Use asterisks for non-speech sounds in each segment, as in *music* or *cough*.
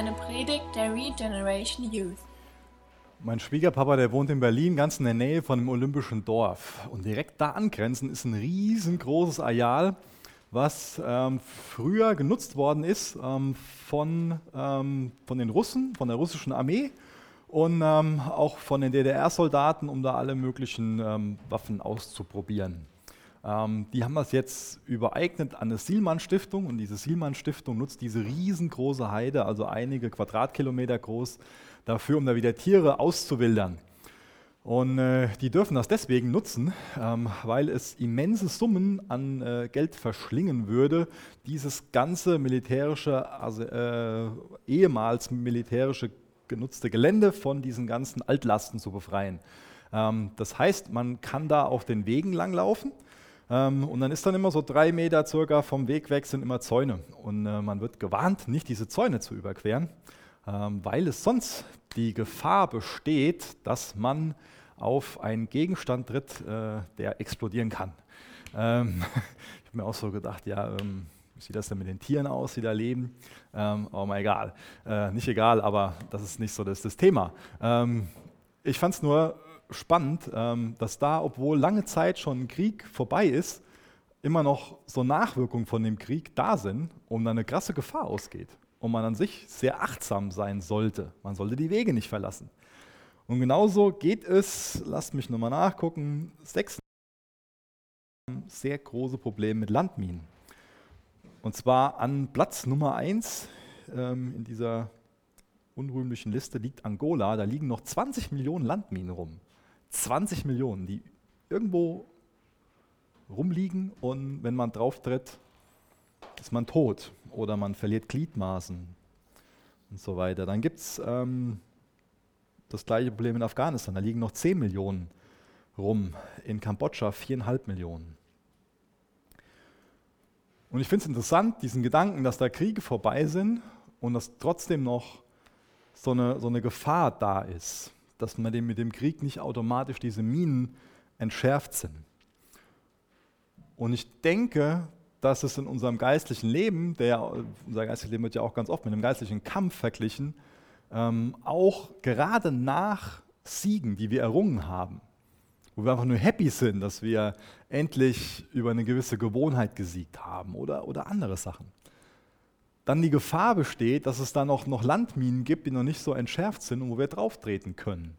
eine Predigt der Regeneration Youth. Mein Schwiegerpapa, der wohnt in Berlin, ganz in der Nähe von einem olympischen Dorf. Und direkt da angrenzend ist ein riesengroßes Areal, was ähm, früher genutzt worden ist ähm, von, ähm, von den Russen, von der russischen Armee und ähm, auch von den DDR-Soldaten, um da alle möglichen ähm, Waffen auszuprobieren. Ähm, die haben das jetzt übereignet an eine Sielmann-Stiftung und diese Sielmann-Stiftung nutzt diese riesengroße Heide, also einige Quadratkilometer groß, dafür, um da wieder Tiere auszuwildern. Und äh, die dürfen das deswegen nutzen, ähm, weil es immense Summen an äh, Geld verschlingen würde, dieses ganze militärische, also äh, ehemals militärische genutzte Gelände von diesen ganzen Altlasten zu befreien. Ähm, das heißt, man kann da auf den Wegen langlaufen ähm, und dann ist dann immer so drei Meter circa vom Weg weg sind immer Zäune. Und äh, man wird gewarnt, nicht diese Zäune zu überqueren, ähm, weil es sonst die Gefahr besteht, dass man auf einen Gegenstand tritt, äh, der explodieren kann. Ähm, *laughs* ich habe mir auch so gedacht, ja, wie sieht das denn mit den Tieren aus, die da leben? Ähm, aber mal egal. Äh, nicht egal, aber das ist nicht so das, das Thema. Ich fand es nur spannend, ähm, dass da, obwohl lange Zeit schon ein Krieg vorbei ist, immer noch so Nachwirkungen von dem Krieg da sind und dann eine krasse Gefahr ausgeht und man an sich sehr achtsam sein sollte. Man sollte die Wege nicht verlassen. Und genauso geht es, lasst mich nochmal nachgucken, sechs sehr große Probleme mit Landminen. Und zwar an Platz Nummer eins ähm, in dieser unrühmlichen Liste liegt Angola. Da liegen noch 20 Millionen Landminen rum. 20 Millionen, die irgendwo rumliegen und wenn man drauf tritt, ist man tot oder man verliert Gliedmaßen und so weiter. Dann gibt es ähm, das gleiche Problem in Afghanistan. Da liegen noch 10 Millionen rum. In Kambodscha 4,5 Millionen. Und ich finde es interessant, diesen Gedanken, dass da Kriege vorbei sind und dass trotzdem noch so eine, so eine Gefahr da ist dass man mit dem Krieg nicht automatisch diese Minen entschärft sind. Und ich denke, dass es in unserem geistlichen Leben, der, unser geistliches Leben wird ja auch ganz oft mit einem geistlichen Kampf verglichen, ähm, auch gerade nach Siegen, die wir errungen haben, wo wir einfach nur happy sind, dass wir endlich über eine gewisse Gewohnheit gesiegt haben oder, oder andere Sachen, dann die Gefahr besteht, dass es dann auch noch Landminen gibt, die noch nicht so entschärft sind und wo wir drauftreten können.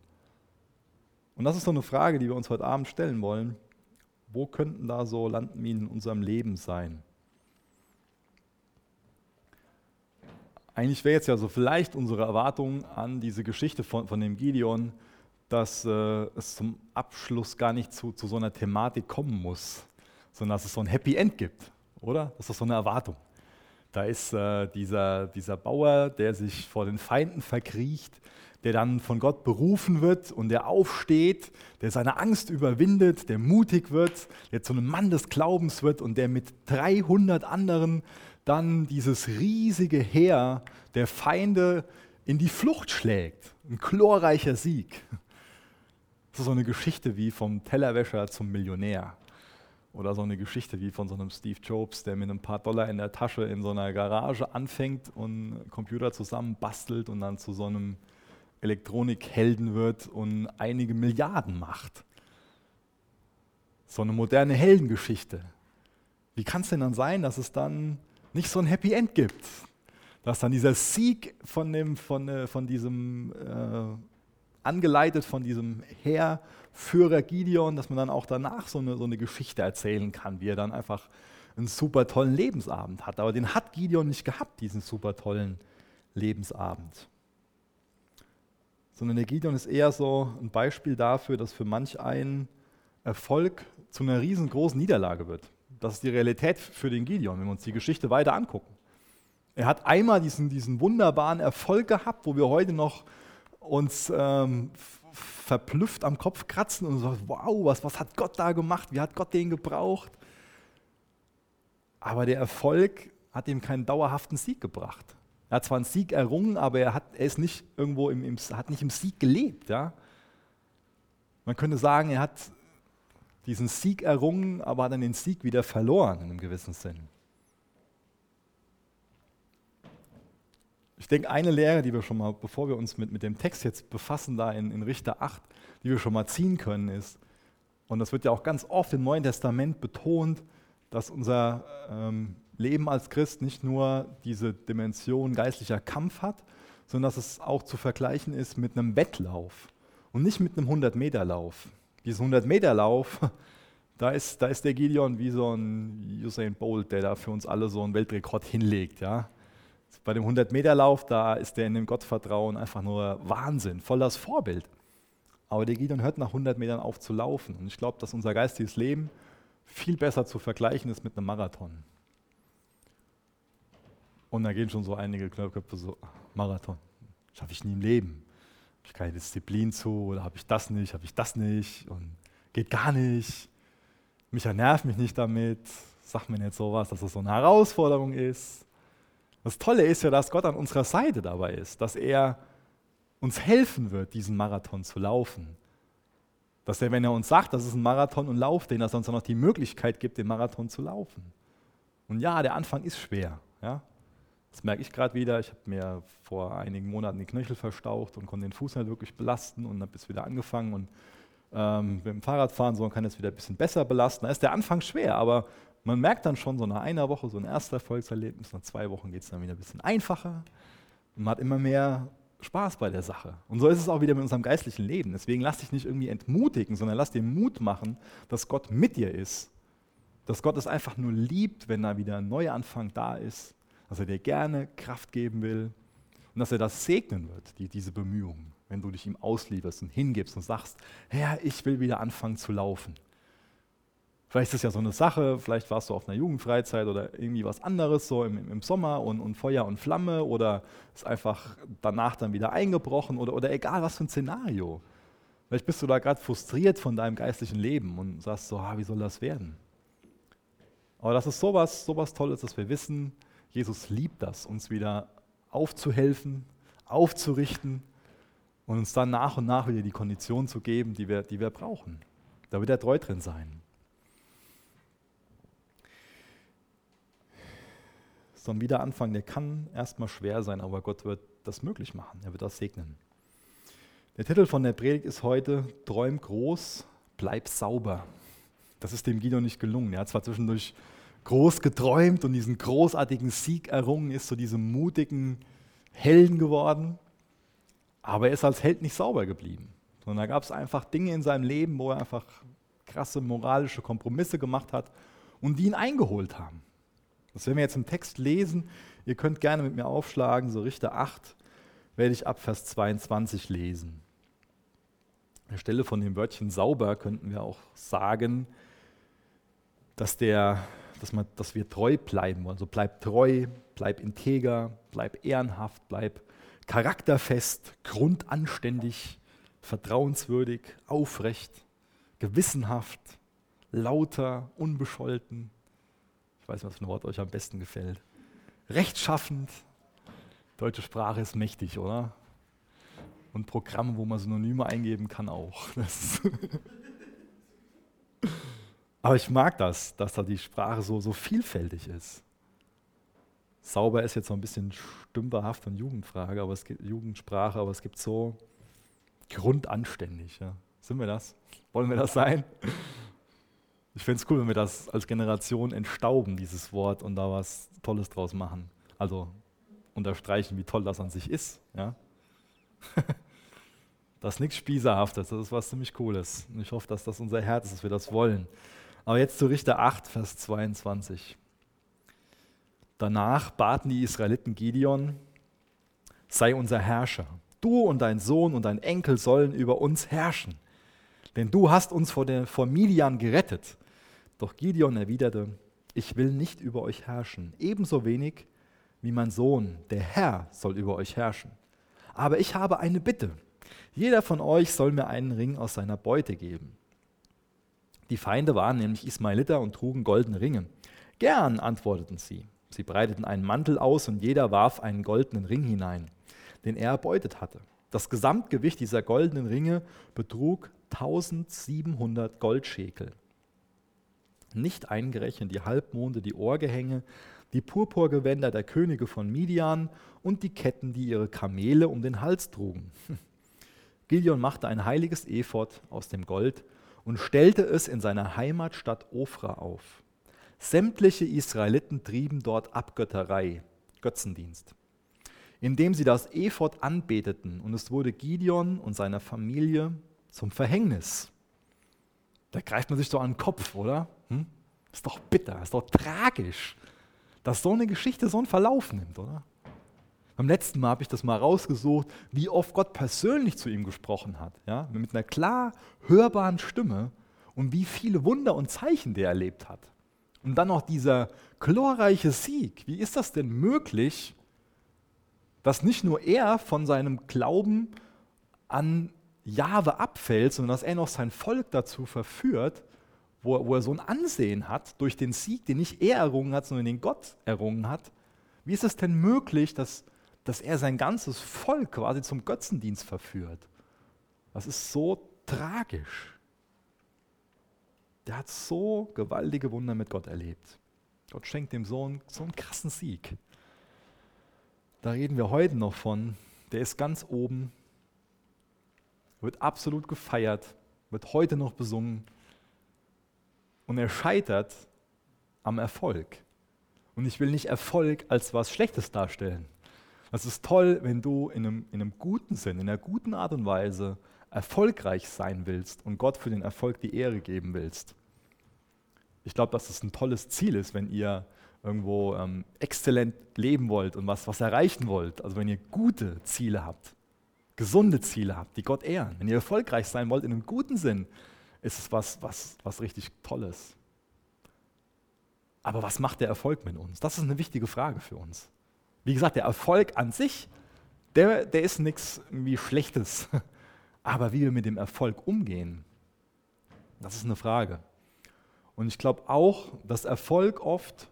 Und das ist so eine Frage, die wir uns heute Abend stellen wollen. Wo könnten da so Landminen in unserem Leben sein? Eigentlich wäre jetzt ja so vielleicht unsere Erwartung an diese Geschichte von, von dem Gideon, dass äh, es zum Abschluss gar nicht zu, zu so einer Thematik kommen muss, sondern dass es so ein Happy End gibt, oder? Das ist so eine Erwartung. Da ist äh, dieser, dieser Bauer, der sich vor den Feinden verkriecht, der dann von Gott berufen wird und der aufsteht, der seine Angst überwindet, der mutig wird, der zu einem Mann des Glaubens wird und der mit 300 anderen dann dieses riesige Heer der Feinde in die Flucht schlägt. Ein glorreicher Sieg. Das ist so eine Geschichte wie vom Tellerwäscher zum Millionär. Oder so eine Geschichte wie von so einem Steve Jobs, der mit ein paar Dollar in der Tasche in so einer Garage anfängt und Computer zusammen bastelt und dann zu so einem Elektronikhelden wird und einige Milliarden macht. So eine moderne Heldengeschichte. Wie kann es denn dann sein, dass es dann nicht so ein Happy End gibt? Dass dann dieser Sieg von, dem, von, äh, von diesem, äh, angeleitet von diesem Heerführer Gideon, dass man dann auch danach so eine, so eine Geschichte erzählen kann, wie er dann einfach einen super tollen Lebensabend hat. Aber den hat Gideon nicht gehabt, diesen super tollen Lebensabend. Sondern der Gideon ist eher so ein Beispiel dafür, dass für manch einen Erfolg zu einer riesengroßen Niederlage wird. Das ist die Realität für den Gideon, wenn wir uns die Geschichte weiter angucken. Er hat einmal diesen, diesen wunderbaren Erfolg gehabt, wo wir heute noch uns ähm, verblüfft am Kopf kratzen und sagen, wow, was, was hat Gott da gemacht? Wie hat Gott den gebraucht? Aber der Erfolg hat ihm keinen dauerhaften Sieg gebracht. Er hat zwar einen Sieg errungen, aber er, hat, er ist nicht irgendwo im, im, hat nicht im Sieg gelebt. Ja? Man könnte sagen, er hat diesen Sieg errungen, aber hat dann den Sieg wieder verloren in einem gewissen Sinn. Ich denke, eine Lehre, die wir schon mal, bevor wir uns mit, mit dem Text jetzt befassen, da in, in Richter 8, die wir schon mal ziehen können, ist, und das wird ja auch ganz oft im Neuen Testament betont, dass unser ähm, Leben als Christ nicht nur diese Dimension geistlicher Kampf hat, sondern dass es auch zu vergleichen ist mit einem Wettlauf und nicht mit einem 100-Meter-Lauf. Dieser 100-Meter-Lauf, *laughs* da ist, da ist der Gideon wie so ein Usain Bolt, der da für uns alle so einen Weltrekord hinlegt. Ja? Bei dem 100-Meter-Lauf, da ist der in dem Gottvertrauen einfach nur Wahnsinn, voll das Vorbild. Aber der Gideon hört nach 100 Metern auf zu laufen. Und ich glaube, dass unser geistiges Leben viel besser zu vergleichen ist mit einem Marathon. Und da gehen schon so einige Knöpfe so, Marathon, schaffe ich nie im Leben. Habe ich keine Disziplin zu oder habe ich das nicht, habe ich das nicht und geht gar nicht. Mich nervt mich nicht damit. Sagt mir nicht sowas, dass das so eine Herausforderung ist. Das Tolle ist ja, dass Gott an unserer Seite dabei ist, dass er uns helfen wird, diesen Marathon zu laufen. Dass er, wenn er uns sagt, das ist ein Marathon und lauf den, dass er uns dann noch die Möglichkeit gibt, den Marathon zu laufen. Und ja, der Anfang ist schwer. Ja? Das merke ich gerade wieder. Ich habe mir vor einigen Monaten die Knöchel verstaucht und konnte den Fuß nicht wirklich belasten und habe jetzt wieder angefangen und ähm, mit dem Fahrradfahren so und kann jetzt wieder ein bisschen besser belasten. Da ist der Anfang schwer, aber man merkt dann schon so nach einer Woche so ein erster Erfolgserlebnis, nach zwei Wochen geht es dann wieder ein bisschen einfacher und man hat immer mehr Spaß bei der Sache. Und so ist es auch wieder mit unserem geistlichen Leben. Deswegen lass dich nicht irgendwie entmutigen, sondern lass dir Mut machen, dass Gott mit dir ist. Dass Gott es einfach nur liebt, wenn da wieder ein Neuanfang da ist. Dass er dir gerne Kraft geben will. Und dass er das segnen wird, die, diese Bemühungen, wenn du dich ihm auslieferst und hingibst und sagst, Herr, ich will wieder anfangen zu laufen. Vielleicht ist es ja so eine Sache, vielleicht warst du auf einer Jugendfreizeit oder irgendwie was anderes, so im, im Sommer und, und, Feuer und Flamme oder ist einfach danach dann wieder eingebrochen oder, oder egal was für ein Szenario. Vielleicht bist du da gerade frustriert von deinem geistlichen Leben und sagst so, ah, wie soll das werden? Aber das ist sowas, sowas Tolles, dass wir wissen, Jesus liebt das, uns wieder aufzuhelfen, aufzurichten und uns dann nach und nach wieder die Kondition zu geben, die wir, die wir brauchen. Da wird er treu drin sein. So ein Wiederanfang, der kann erstmal schwer sein, aber Gott wird das möglich machen. Er wird das segnen. Der Titel von der Predigt ist heute Träum groß, bleib sauber. Das ist dem Guido nicht gelungen. Er hat zwar zwischendurch groß geträumt und diesen großartigen Sieg errungen, ist zu diesem mutigen Helden geworden, aber er ist als Held nicht sauber geblieben. Sondern da gab es einfach Dinge in seinem Leben, wo er einfach krasse moralische Kompromisse gemacht hat und die ihn eingeholt haben. Das werden wir jetzt im Text lesen. Ihr könnt gerne mit mir aufschlagen, so Richter 8 werde ich ab Vers 22 lesen. An der Stelle von dem Wörtchen sauber könnten wir auch sagen, dass, der, dass, man, dass wir treu bleiben wollen. Also bleib treu, bleib integer, bleib ehrenhaft, bleib charakterfest, grundanständig, vertrauenswürdig, aufrecht, gewissenhaft, lauter, unbescholten, weiß nicht, was für ein Wort euch am besten gefällt. Rechtschaffend. Deutsche Sprache ist mächtig, oder? Und Programme, wo man Synonyme eingeben kann, auch. *laughs* *laughs* Aber ich mag das, dass da die Sprache so, so vielfältig ist. Sauber ist jetzt so ein bisschen stümperhaft und Jugendfrage, aber es gibt Jugendsprache, aber es gibt so grundanständig. Ja. Sind wir das? Wollen wir das sein? Ich finde es cool, wenn wir das als Generation entstauben, dieses Wort, und da was Tolles draus machen. Also unterstreichen, wie toll das an sich ist. Ja? *laughs* das ist nichts Spießerhaftes, das ist was ziemlich Cooles. Und ich hoffe, dass das unser Herz ist, dass wir das wollen. Aber jetzt zu Richter 8, Vers 22. Danach baten die Israeliten Gideon, sei unser Herrscher. Du und dein Sohn und dein Enkel sollen über uns herrschen. Denn du hast uns vor, der, vor Midian gerettet doch Gideon erwiderte, ich will nicht über euch herrschen, ebenso wenig wie mein Sohn, der Herr, soll über euch herrschen. Aber ich habe eine Bitte. Jeder von euch soll mir einen Ring aus seiner Beute geben. Die Feinde waren nämlich Ismaeliter und trugen goldene Ringe. Gern, antworteten sie. Sie breiteten einen Mantel aus und jeder warf einen goldenen Ring hinein, den er erbeutet hatte. Das Gesamtgewicht dieser goldenen Ringe betrug 1700 Goldschekel nicht eingerechnet die Halbmonde, die Ohrgehänge, die Purpurgewänder der Könige von Midian und die Ketten, die ihre Kamele um den Hals trugen. *laughs* Gideon machte ein heiliges Ephod aus dem Gold und stellte es in seiner Heimatstadt Ofra auf. Sämtliche Israeliten trieben dort Abgötterei, Götzendienst, indem sie das Ephod anbeteten und es wurde Gideon und seiner Familie zum Verhängnis. Da greift man sich so an den Kopf, oder? Hm? Ist doch bitter, ist doch tragisch, dass so eine Geschichte so einen Verlauf nimmt, oder? Beim letzten Mal habe ich das mal rausgesucht, wie oft Gott persönlich zu ihm gesprochen hat, ja? mit einer klar hörbaren Stimme und wie viele Wunder und Zeichen der erlebt hat. Und dann noch dieser glorreiche Sieg. Wie ist das denn möglich, dass nicht nur er von seinem Glauben an Jahwe abfällt, sondern dass er noch sein Volk dazu verführt, wo, wo er so ein Ansehen hat durch den Sieg, den nicht er errungen hat, sondern den Gott errungen hat. Wie ist es denn möglich, dass, dass er sein ganzes Volk quasi zum Götzendienst verführt? Das ist so tragisch. Der hat so gewaltige Wunder mit Gott erlebt. Gott schenkt dem Sohn so einen krassen Sieg. Da reden wir heute noch von. Der ist ganz oben, wird absolut gefeiert, wird heute noch besungen und er scheitert am Erfolg. Und ich will nicht Erfolg als was Schlechtes darstellen. Es ist toll, wenn du in einem, in einem guten Sinn, in einer guten Art und Weise erfolgreich sein willst und Gott für den Erfolg die Ehre geben willst. Ich glaube, dass es ein tolles Ziel ist, wenn ihr irgendwo ähm, exzellent leben wollt und was, was erreichen wollt. Also wenn ihr gute Ziele habt, gesunde Ziele habt, die Gott ehren. Wenn ihr erfolgreich sein wollt in einem guten Sinn, ist es was, was, was richtig Tolles. Aber was macht der Erfolg mit uns? Das ist eine wichtige Frage für uns. Wie gesagt, der Erfolg an sich, der, der ist nichts irgendwie Schlechtes. *laughs* Aber wie wir mit dem Erfolg umgehen, das ist eine Frage. Und ich glaube auch, dass Erfolg oft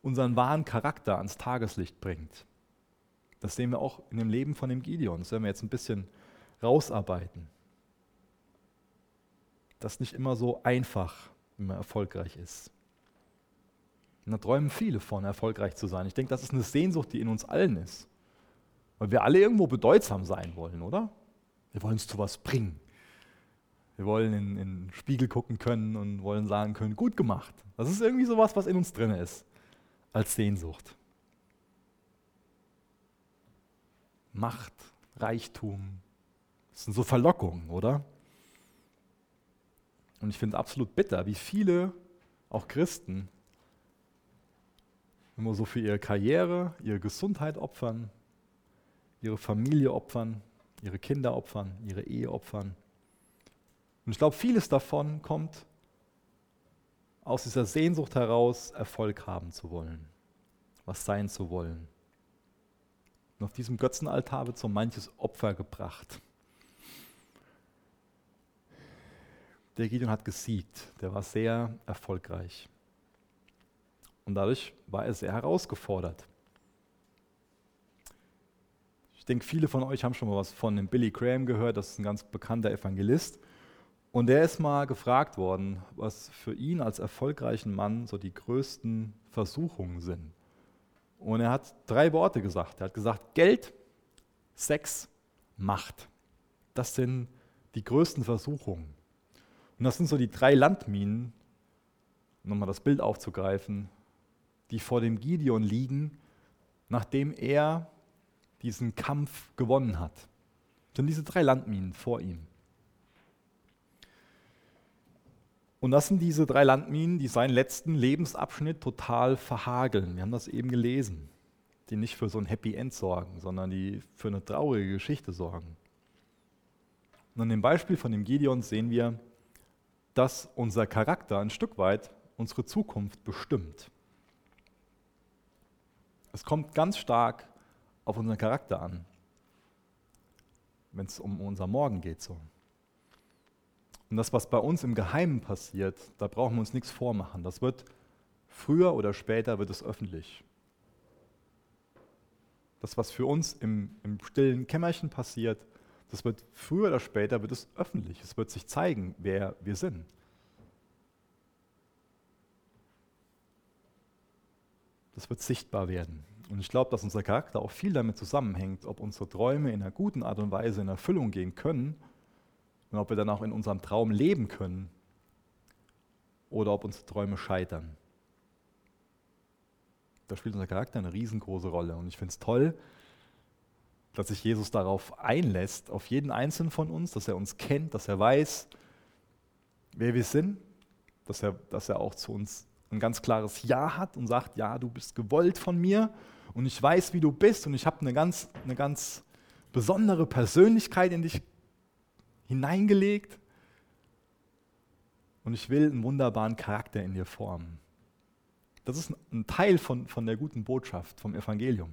unseren wahren Charakter ans Tageslicht bringt. Das sehen wir auch in dem Leben von dem Gideon. Das werden wir jetzt ein bisschen rausarbeiten das nicht immer so einfach, wenn man erfolgreich ist. Und da träumen viele von, erfolgreich zu sein. Ich denke, das ist eine Sehnsucht, die in uns allen ist. Weil wir alle irgendwo bedeutsam sein wollen, oder? Wir wollen es zu was bringen. Wir wollen in, in, den Spiegel gucken können und wollen sagen können, gut gemacht. Das ist irgendwie sowas, was in uns drin ist, als Sehnsucht. Macht, Reichtum, das sind so Verlockungen, oder? Und ich finde es absolut bitter, wie viele, auch Christen, immer so für ihre Karriere, ihre Gesundheit opfern, ihre Familie opfern, ihre Kinder opfern, ihre Ehe opfern. Und ich glaube, vieles davon kommt aus dieser Sehnsucht heraus, Erfolg haben zu wollen, was sein zu wollen. Und auf diesem Götzenaltar wird so manches Opfer gebracht. Der Gideon hat gesiegt, der war sehr erfolgreich. Und dadurch war er sehr herausgefordert. Ich denke, viele von euch haben schon mal was von dem Billy Graham gehört, das ist ein ganz bekannter Evangelist. Und der ist mal gefragt worden, was für ihn als erfolgreichen Mann so die größten Versuchungen sind. Und er hat drei Worte gesagt. Er hat gesagt, Geld, Sex, Macht. Das sind die größten Versuchungen. Und das sind so die drei Landminen, um nochmal das Bild aufzugreifen, die vor dem Gideon liegen, nachdem er diesen Kampf gewonnen hat. Das sind diese drei Landminen vor ihm. Und das sind diese drei Landminen, die seinen letzten Lebensabschnitt total verhageln. Wir haben das eben gelesen. Die nicht für so ein Happy End sorgen, sondern die für eine traurige Geschichte sorgen. Und an dem Beispiel von dem Gideon sehen wir, dass unser Charakter ein Stück weit unsere Zukunft bestimmt. Es kommt ganz stark auf unseren Charakter an, wenn es um unser Morgen geht. So. Und das, was bei uns im Geheimen passiert, da brauchen wir uns nichts vormachen. Das wird früher oder später wird es öffentlich. Das, was für uns im, im stillen Kämmerchen passiert, das wird früher oder später wird es öffentlich. Es wird sich zeigen, wer wir sind. das wird sichtbar werden. Und ich glaube, dass unser Charakter auch viel damit zusammenhängt, ob unsere Träume in einer guten Art und Weise in Erfüllung gehen können und ob wir dann auch in unserem Traum leben können oder ob unsere Träume scheitern. Da spielt unser Charakter eine riesengroße Rolle. Und ich finde es toll, dass sich Jesus darauf einlässt, auf jeden Einzelnen von uns, dass er uns kennt, dass er weiß, wer wir sind, dass er, dass er auch zu uns ein ganz klares Ja hat und sagt, ja, du bist gewollt von mir und ich weiß, wie du bist und ich habe eine ganz, eine ganz besondere Persönlichkeit in dich hineingelegt und ich will einen wunderbaren Charakter in dir formen. Das ist ein Teil von, von der guten Botschaft, vom Evangelium.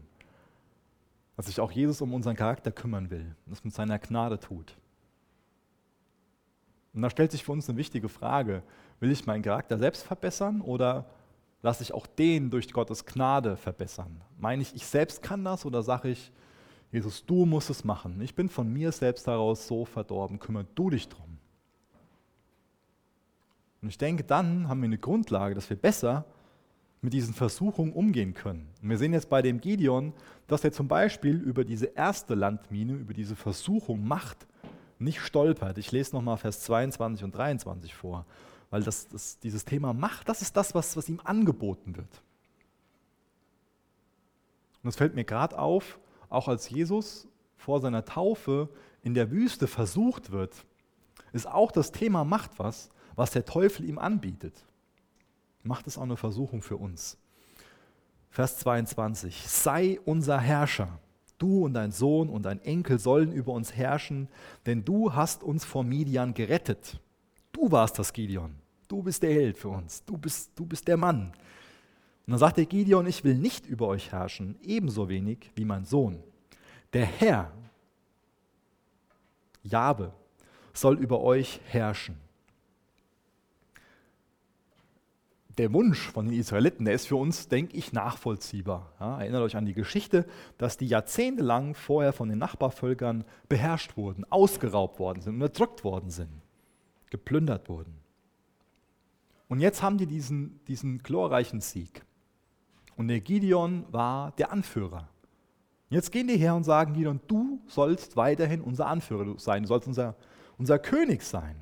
Dass sich auch Jesus um unseren Charakter kümmern will und das mit seiner Gnade tut. Und da stellt sich für uns eine wichtige Frage. Will ich meinen Charakter selbst verbessern oder lasse ich auch den durch Gottes Gnade verbessern? Meine ich, ich selbst kann das oder sage ich, Jesus, du musst es machen. Ich bin von mir selbst heraus so verdorben, kümmere du dich drum. Und ich denke, dann haben wir eine Grundlage, dass wir besser mit diesen Versuchungen umgehen können. Und wir sehen jetzt bei dem Gideon, dass er zum Beispiel über diese erste Landmine, über diese Versuchung Macht nicht stolpert. Ich lese nochmal Vers 22 und 23 vor, weil das, das, dieses Thema Macht, das ist das, was, was ihm angeboten wird. Und das fällt mir gerade auf, auch als Jesus vor seiner Taufe in der Wüste versucht wird, ist auch das Thema Macht was, was der Teufel ihm anbietet. Macht es auch eine Versuchung für uns. Vers 22. Sei unser Herrscher. Du und dein Sohn und dein Enkel sollen über uns herrschen, denn du hast uns vor Midian gerettet. Du warst das Gideon. Du bist der Held für uns. Du bist, du bist der Mann. Und dann sagt der Gideon, ich will nicht über euch herrschen, ebenso wenig wie mein Sohn. Der Herr, Jabe, soll über euch herrschen. Der Wunsch von den Israeliten, der ist für uns, denke ich, nachvollziehbar. Ja, erinnert euch an die Geschichte, dass die jahrzehntelang vorher von den Nachbarvölkern beherrscht wurden, ausgeraubt worden sind, unterdrückt worden sind, geplündert wurden. Und jetzt haben die diesen, diesen glorreichen Sieg. Und der Gideon war der Anführer. Jetzt gehen die her und sagen, Gideon, du sollst weiterhin unser Anführer sein, du sollst unser, unser König sein.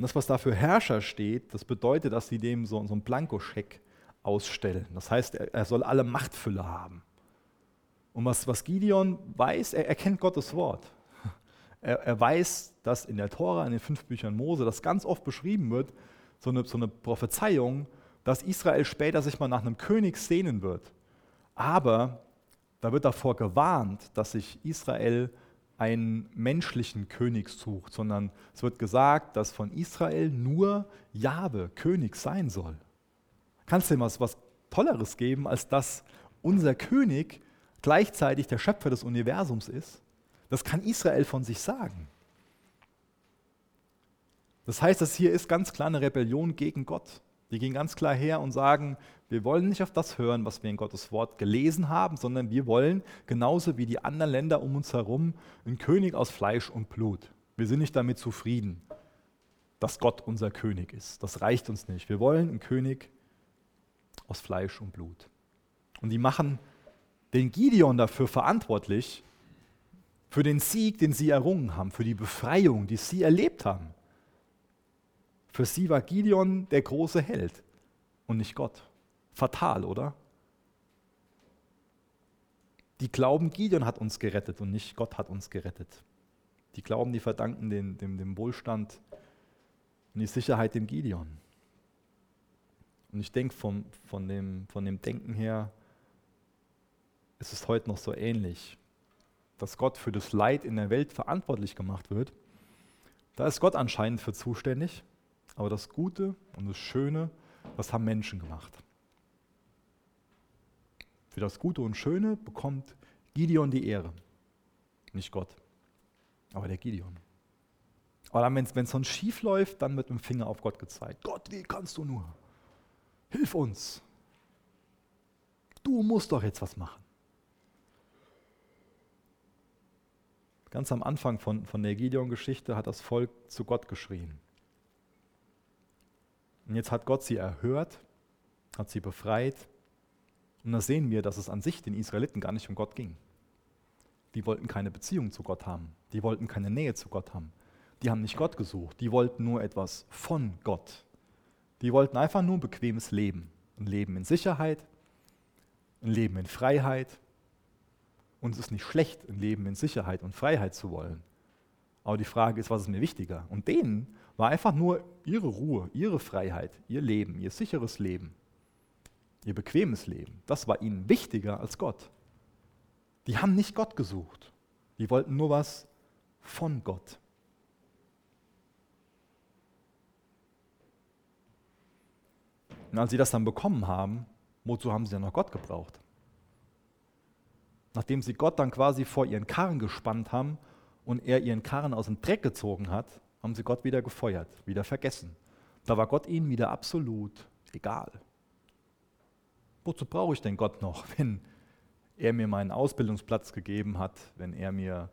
Und das, was da für Herrscher steht, das bedeutet, dass sie dem so, so einen Blankoscheck ausstellen. Das heißt, er, er, soll alle Machtfülle haben. Und was, was Gideon weiß, er, er kennt Gottes Wort. Er, er, weiß, dass in der Tora, in den fünf Büchern Mose, das ganz oft beschrieben wird, so eine, so eine Prophezeiung, dass Israel später sich mal nach einem König sehnen wird. Aber da wird davor gewarnt, dass sich Israel einen menschlichen König sucht, sondern es wird gesagt, dass von Israel nur Jahwe König sein soll. Kannst du dir was, was Tolleres geben, als dass unser König gleichzeitig der Schöpfer des Universums ist? Das kann Israel von sich sagen. Das heißt, das hier ist ganz klar eine Rebellion gegen Gott. Die gehen ganz klar her und sagen, wir wollen nicht auf das hören, was wir in Gottes Wort gelesen haben, sondern wir wollen, genauso wie die anderen Länder um uns herum, einen König aus Fleisch und Blut. Wir sind nicht damit zufrieden, dass Gott unser König ist. Das reicht uns nicht. Wir wollen einen König aus Fleisch und Blut. Und die machen den Gideon dafür verantwortlich, für den Sieg, den sie errungen haben, für die Befreiung, die sie erlebt haben. Für sie war Gideon der große Held und nicht Gott. Fatal, oder? Die glauben, Gideon hat uns gerettet und nicht Gott hat uns gerettet. Die glauben, die verdanken den, dem, dem Wohlstand und die Sicherheit dem Gideon. Und ich denke, von, von, dem, von dem Denken her ist es heute noch so ähnlich, dass Gott für das Leid in der Welt verantwortlich gemacht wird. Da ist Gott anscheinend für zuständig. Aber das Gute und das Schöne, das haben Menschen gemacht. Für das Gute und Schöne bekommt Gideon die Ehre. Nicht Gott, aber der Gideon. Aber dann, wenn es sonst schief läuft, dann wird mit dem Finger auf Gott gezeigt. Gott, wie kannst du nur? Hilf uns. Du musst doch jetzt was machen. Ganz am Anfang von, von der Gideon-Geschichte hat das Volk zu Gott geschrien. Und jetzt hat Gott sie erhört hat sie befreit. Und da sehen wir, dass es an sich den Israeliten gar nicht um Gott ging. Die wollten keine Beziehung zu Gott haben. Die wollten keine Nähe zu Gott haben. Die haben nicht Gott gesucht. Die wollten nur etwas von Gott. Die wollten einfach nur ein bequemes Leben. Ein Leben in Sicherheit, ein Leben in Freiheit. Und es ist nicht schlecht, ein Leben in Sicherheit und Freiheit zu wollen. Aber die Frage ist, was ist mir wichtiger? Und denen war einfach nur ihre Ruhe, ihre Freiheit, ihr Leben, ihr sicheres Leben, ihr bequemes Leben. Das war ihnen wichtiger als Gott. Die haben nicht Gott gesucht. Die wollten nur was von Gott. Und als sie das dann bekommen haben, wozu haben sie dann noch Gott gebraucht? Nachdem sie Gott dann quasi vor ihren Karren gespannt haben und er ihren Karren aus dem Dreck gezogen hat, haben sie Gott wieder gefeuert, wieder vergessen. Da war Gott ihnen wieder absolut egal. Wozu brauche ich denn Gott noch, *laughs* wenn er mir meinen Ausbildungsplatz gegeben hat, wenn er mir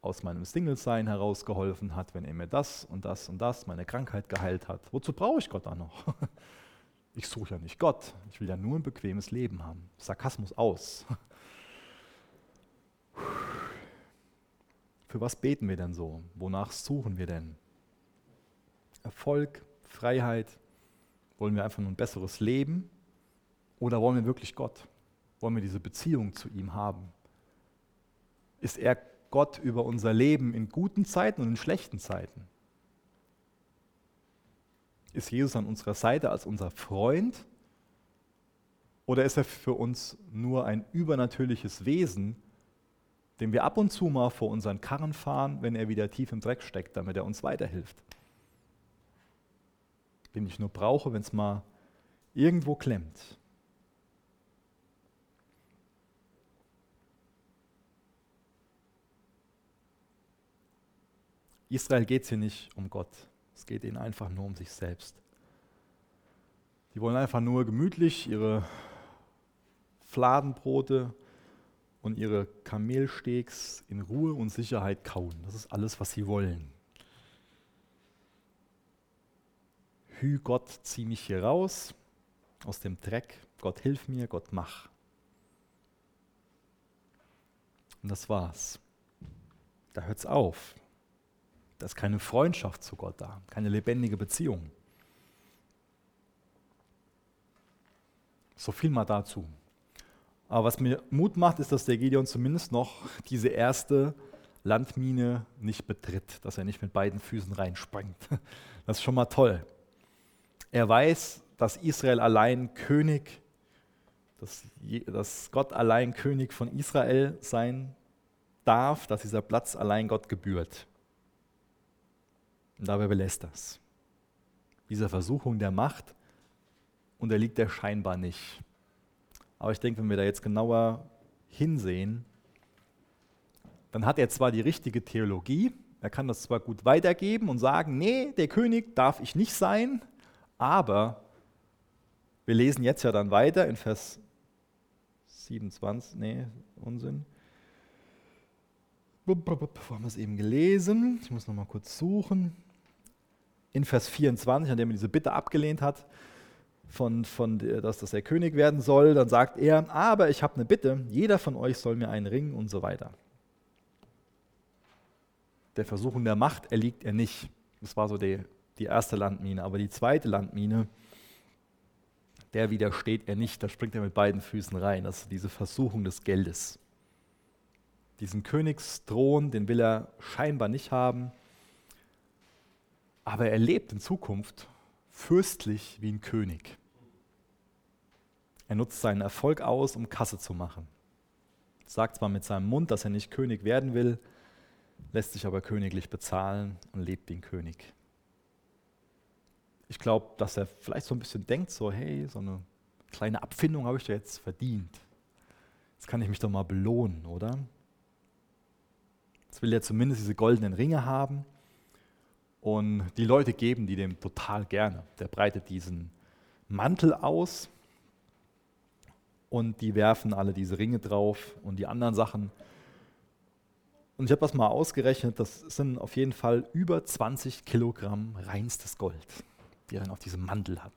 aus meinem Single-Sein herausgeholfen hat, wenn er mir das und das und das, meine Krankheit geheilt hat? Wozu brauche ich Gott da noch? *laughs* Ich suche ja nicht Gott, ich will ja nur ein bequemes Leben haben. Sarkasmus aus. *laughs* Für was beten wir denn so? Wonach suchen wir denn? Erfolg, Freiheit? Wollen wir einfach nur ein besseres Leben? Oder wollen wir wirklich Gott? Wollen wir diese Beziehung zu ihm haben? Ist er Gott über unser Leben in guten Zeiten und in schlechten Zeiten? Ist Jesus an unserer Seite als unser Freund? Oder ist er für uns nur ein übernatürliches Wesen, den wir ab und zu mal vor unseren Karren fahren, wenn er wieder tief im Dreck steckt, damit er uns weiterhilft? Den ich nur brauche, wenn es mal irgendwo klemmt. Israel geht es hier nicht um Gott. Es geht ihnen einfach nur um sich selbst. Die wollen einfach nur gemütlich ihre Fladenbrote und ihre Kamelsteaks in Ruhe und Sicherheit kauen. Das ist alles, was sie wollen. Hü Gott, zieh mich hier raus aus dem Dreck. Gott, hilf mir, Gott, mach. Und das war's. Da hört's auf. Da ist keine Freundschaft zu Gott da, keine lebendige Beziehung. So viel mal dazu. Aber was mir Mut macht, ist, dass der Gideon zumindest noch diese erste Landmine nicht betritt, dass er nicht mit beiden Füßen reinspringt. Das ist schon mal toll. Er weiß, dass Israel allein König, dass, dass Gott allein König von Israel sein darf, dass dieser Platz allein Gott gebührt. Und dabei belässt das. Dieser Versuchung der Macht unterliegt er scheinbar nicht. Aber ich denke, wenn wir da jetzt genauer hinsehen, dann hat er zwar die richtige Theologie, er kann das zwar gut weitergeben und sagen, nee, der König darf ich nicht sein, aber wir lesen jetzt ja dann weiter in Vers 27, nee, Unsinn. Wo haben wir es eben gelesen? Ich muss noch mal kurz suchen in Vers 24, an dem er diese Bitte abgelehnt hat, von, von, dass, dass er König werden soll, dann sagt er, aber ich habe eine Bitte, jeder von euch soll mir einen Ring und so weiter. Der Versuchung der Macht erliegt er nicht. Das war so die, die erste Landmine. Aber die zweite Landmine, der widersteht er nicht. Da springt er mit beiden Füßen rein. Das ist diese Versuchung des Geldes. Diesen Königsthron, den will er scheinbar nicht haben. Aber er lebt in Zukunft fürstlich wie ein König. Er nutzt seinen Erfolg aus, um Kasse zu machen. Sagt zwar mit seinem Mund, dass er nicht König werden will, lässt sich aber königlich bezahlen und lebt wie ein König. Ich glaube, dass er vielleicht so ein bisschen denkt, so hey, so eine kleine Abfindung habe ich da jetzt verdient. Jetzt kann ich mich doch mal belohnen, oder? Jetzt will er zumindest diese goldenen Ringe haben und die Leute geben die dem total gerne. Der breitet diesen Mantel aus und die werfen alle diese Ringe drauf und die anderen Sachen. Und ich habe das mal ausgerechnet, das sind auf jeden Fall über 20 Kilogramm reinstes Gold, die er dann auf diesem Mantel hat.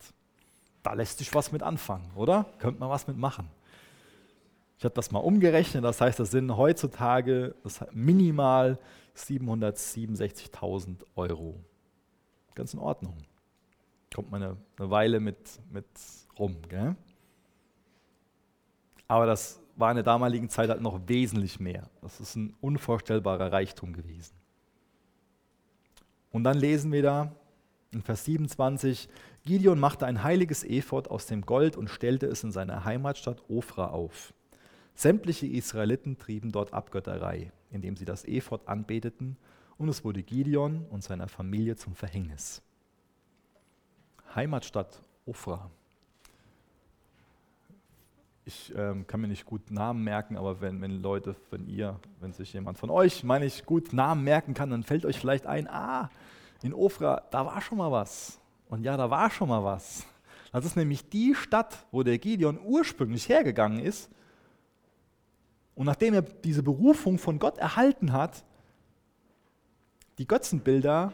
da lässt sich was mit anfangen, oder? Könnte man was mit machen. Ich habe das mal umgerechnet, das heißt, das sind heutzutage das minimal 767.000 Euro. Ganz in Ordnung. Kommt man eine, eine Weile mit, mit rum. Gell? Aber das war in der damaligen Zeit halt noch wesentlich mehr. Das ist ein unvorstellbarer Reichtum gewesen. Und dann lesen wir da in Vers 27, Gideon machte ein heiliges Ephod aus dem Gold und stellte es in seiner Heimatstadt Ofra auf. Sämtliche Israeliten trieben dort Abgötterei, indem sie das Ephod anbeteten, und es wurde Gideon und seiner Familie zum Verhängnis. Heimatstadt Ofra. Ich ähm, kann mir nicht gut Namen merken, aber wenn, wenn Leute, wenn ihr, wenn sich jemand von euch, meine ich, gut Namen merken kann, dann fällt euch vielleicht ein, ah, in Ofra, da war schon mal was. Und ja, da war schon mal was. Das ist nämlich die Stadt, wo der Gideon ursprünglich hergegangen ist. Und nachdem er diese Berufung von Gott erhalten hat, die Götzenbilder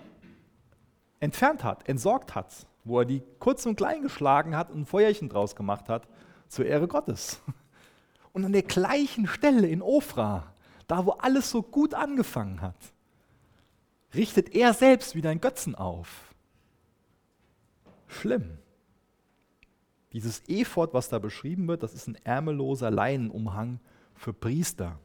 entfernt hat, entsorgt hat, wo er die kurz und klein geschlagen hat und ein Feuerchen draus gemacht hat, zur Ehre Gottes. Und an der gleichen Stelle in Ofra, da wo alles so gut angefangen hat, richtet er selbst wieder einen Götzen auf. Schlimm. Dieses Ephod, was da beschrieben wird, das ist ein ärmelloser Leinenumhang für Priester.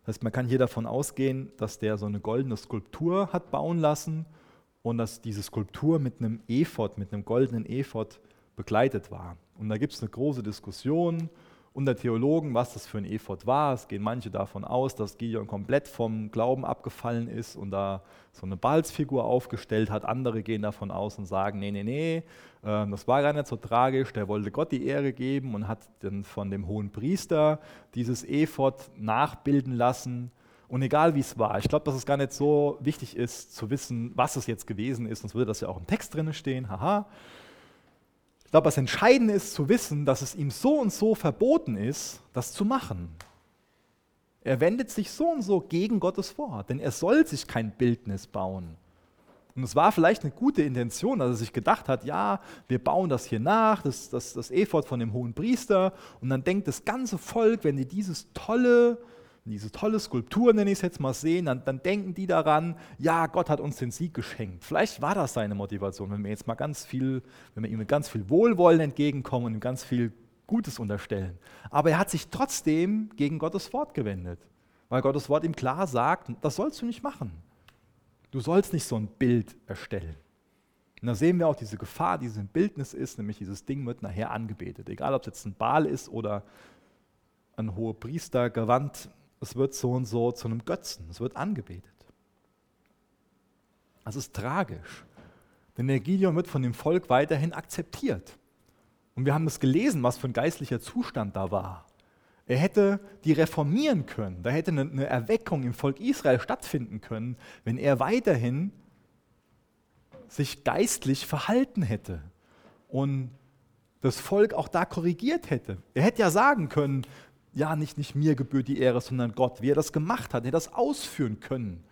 Das heißt, man kann hier davon ausgehen, dass der so eine goldene Skulptur hat bauen lassen und dass diese Skulptur mit einem Ephod, mit einem goldenen Ephod begleitet war. Und da gibt es eine große Diskussion unter Theologen, was das für ein Ephod war. Es gehen manche davon aus, dass Gideon komplett vom Glauben abgefallen ist und da so eine Balzfigur aufgestellt hat. Andere gehen davon aus und sagen, nee, nee, nee, ähm, das war gar nicht so tragisch. Der wollte Gott die Ehre geben und hat dann von dem hohen Priester dieses Ephod nachbilden lassen. Und egal wie es war, ich glaube, dass es gar nicht so wichtig ist zu wissen, was es jetzt gewesen ist, sonst würde das ja auch im Text drin stehen, haha. Ich glaube, das Entscheidende ist zu wissen, dass es ihm so und so verboten ist, das zu machen. Er wendet sich so und so gegen Gottes Wort, denn er soll sich kein Bildnis bauen. Und es war vielleicht eine gute Intention, dass er sich gedacht hat, ja, wir bauen das hier nach, das, das, das Ephod von dem hohen Priester. Und dann denkt das ganze Volk, wenn die dieses tolle diese tolle Skulptur, nenne ich es jetzt mal, sehen, dann, dann, denken die daran, ja, Gott hat uns den Sieg geschenkt. Vielleicht war das seine Motivation, wenn wir jetzt mal ganz viel, wenn wir ihm mit ganz viel Wohlwollen entgegenkommen und ihm ganz viel Gutes unterstellen. Aber er hat sich trotzdem gegen Gottes Wort gewendet, weil Gottes Wort ihm klar sagt, das sollst du nicht machen. Du sollst nicht so ein Bild erstellen. Und da sehen wir auch diese Gefahr, die ein Bildnis ist, nämlich dieses Ding wird nachher angebetet. Egal, ob es jetzt ein Baal ist oder ein hoher Priester, Gewand, es wird so und so zu einem Götzen, es wird angebetet. Das ist tragisch, denn der Gideon wird von dem Volk weiterhin akzeptiert. Und wir haben das gelesen, was für ein geistlicher Zustand da war. Er hätte die reformieren können, da hätte eine Erweckung im Volk Israel stattfinden können, wenn er weiterhin sich geistlich verhalten hätte und das Volk auch da korrigiert hätte. Er hätte ja sagen können, ja, nicht, nicht mir gebührt die Ehre, sondern Gott, wie er das gemacht hat, er das ausführen können.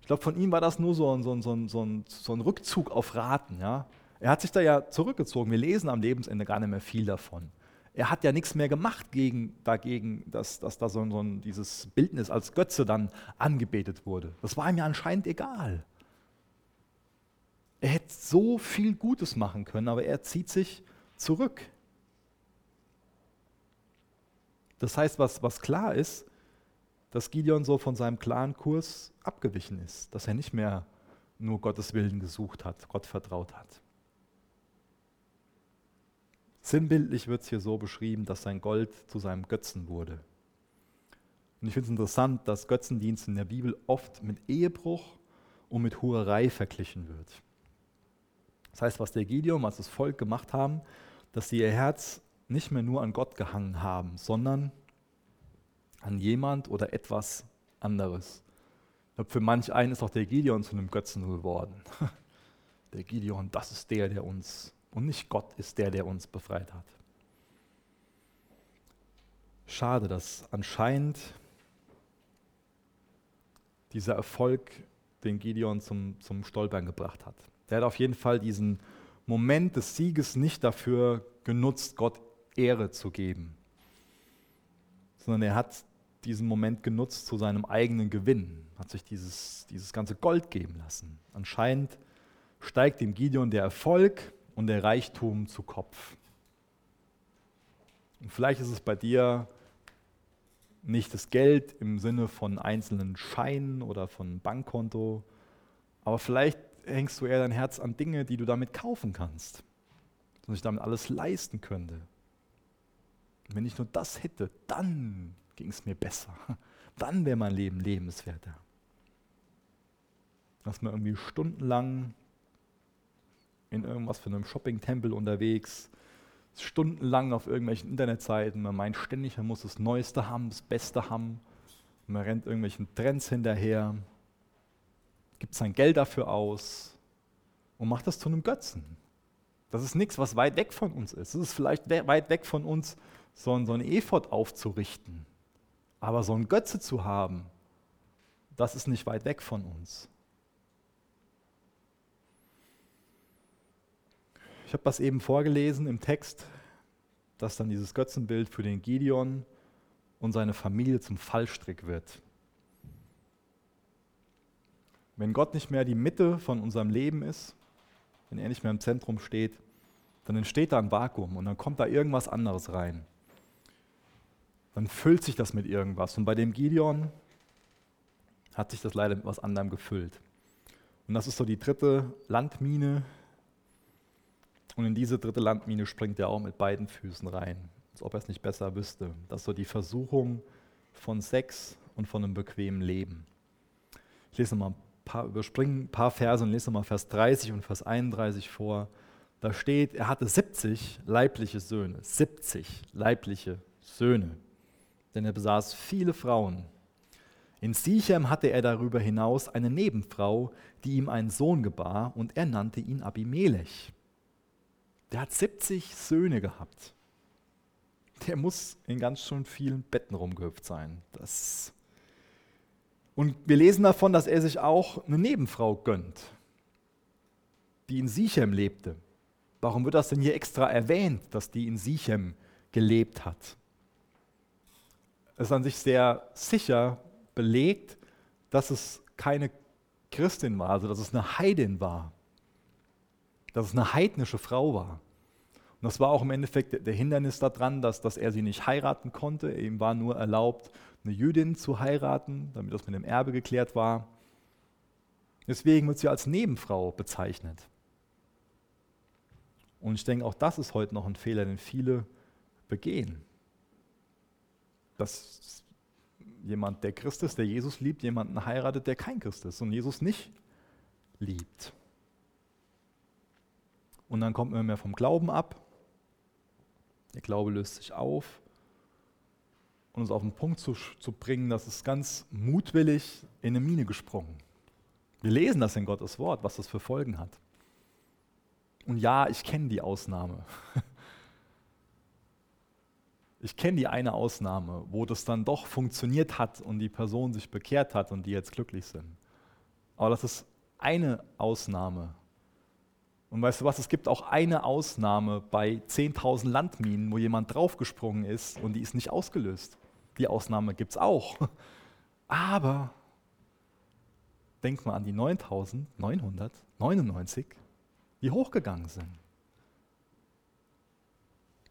Ich glaube, von ihm war das nur so ein, so, ein, so, ein, so ein Rückzug auf Raten. Ja? Er hat sich da ja zurückgezogen. Wir lesen am Lebensende gar nicht mehr viel davon. Er hat ja nichts mehr gemacht gegen, dagegen, dass, dass da so, so ein, dieses Bildnis als Götze dann angebetet wurde. Das war ihm ja anscheinend egal. Er hätte so viel Gutes machen können, aber er zieht sich zurück. Das heißt, was, was klar ist, dass Gideon so von seinem klaren Kurs abgewichen ist, dass er nicht mehr nur Gottes Willen gesucht hat, Gott vertraut hat. Sinnbildlich wird es hier so beschrieben, dass sein Gold zu seinem Götzen wurde. Und ich finde es interessant, dass Götzendienst in der Bibel oft mit Ehebruch und mit Hurerei verglichen wird. Das heißt, was der Gideon, was das Volk gemacht haben, dass sie ihr Herz nicht mehr nur an Gott gehangen haben, sondern an jemand oder etwas anderes. Glaube, für manch einen ist auch der Gideon zu einem Götzen geworden. *laughs* Der Gideon, das ist der, der uns, und nicht Gott ist der, der uns befreit hat. Schade, dass anscheinend dieser Erfolg den Gideon zum, zum Stolpern gebracht hat. Der hat auf jeden Fall diesen Moment des Sieges nicht dafür genutzt, Gott Ehre zu geben, sondern er hat diesen Moment genutzt zu seinem eigenen Gewinn, hat sich dieses, dieses ganze Gold geben lassen. Anscheinend steigt dem Gideon der Erfolg und der Reichtum zu Kopf. Und vielleicht ist es bei dir nicht das Geld im Sinne von einzelnen Scheinen oder von Bankkonto, aber vielleicht hängst du eher dein Herz an Dinge, die du damit kaufen kannst, dass ich damit alles leisten könnte. Wenn ich nur das hätte, dann ging es mir besser. *laughs* Dann wäre mein Leben lebenswerter. Dass man irgendwie stundenlang in irgendwas für einem Shopping-Tempel unterwegs, stundenlang auf irgendwelchen Internetseiten, man meint ständig, man muss das Neueste haben, das Beste haben, man rennt irgendwelchen Trends hinterher, gibt sein Geld dafür aus und macht das zu einem Götzen. Das ist nichts, was weit weg von uns ist. Es ist vielleicht weit weg von uns, so ein, so ein Ephod aufzurichten. Aber so ein Götze zu haben, das ist nicht weit weg von uns. Ich habe das eben vorgelesen im Text, dass dann dieses Götzenbild für den Gideon und seine Familie zum Fallstrick wird. Wenn Gott nicht mehr die Mitte von unserem Leben ist, wenn er nicht mehr im Zentrum steht, dann entsteht da ein Vakuum und dann kommt da irgendwas anderes rein dann füllt sich das mit irgendwas. Und bei dem Gideon hat sich das leider mit was anderem gefüllt. Und das ist so die dritte Landmine. Und in diese dritte Landmine springt er auch mit beiden Füßen rein, als ob er es nicht besser wüsste. Das ist so die Versuchung von Sex und von einem bequemen Leben. Ich lese mal ein paar, überspringe ein paar Verse und lese mal Vers 30 und Vers 31 vor. Da steht, er hatte 70 leibliche Söhne. 70 leibliche Söhne denn er besaß viele Frauen. In Sichem hatte er darüber hinaus eine Nebenfrau, die ihm einen Sohn gebar, und er nannte ihn Abimelech. Der hat 70 Söhne gehabt. Der muss in ganz schön vielen Betten rumgehüpft sein. Das und wir lesen davon, dass er sich auch eine Nebenfrau gönnt, die in Sichem lebte. Warum wird das denn hier extra erwähnt, dass die in Sichem gelebt hat? Ist an sich sehr sicher belegt, dass es keine Christin war, also dass es eine Heidin war, dass es eine heidnische Frau war. Und das war auch im Endeffekt der Hindernis daran, dass, dass er sie nicht heiraten konnte. Ihm war nur erlaubt, eine Jüdin zu heiraten, damit das mit dem Erbe geklärt war. Deswegen wird sie als Nebenfrau bezeichnet. Und ich denke, auch das ist heute noch ein Fehler, den viele begehen dass jemand, der Christ ist, der Jesus liebt, jemanden heiratet, der kein Christ ist und Jesus nicht liebt. Und dann kommt man mehr vom Glauben ab. Der Glaube löst sich auf. Und uns auf den Punkt zu, zu bringen, dass es ganz mutwillig in eine Mine gesprungen. Wir lesen das in Gottes Wort, was das für Folgen hat. Und ja, ich kenne die Ausnahme. *laughs* Ich kenne die eine Ausnahme, wo das dann doch funktioniert hat und die Person sich bekehrt hat und die jetzt glücklich sind. Aber das ist eine Ausnahme. Und weißt du was, es gibt auch eine Ausnahme bei 10.000 Landminen, wo jemand draufgesprungen ist und die ist nicht ausgelöst. Die Ausnahme gibt es auch. Aber denk mal an die 9.999, die hochgegangen sind.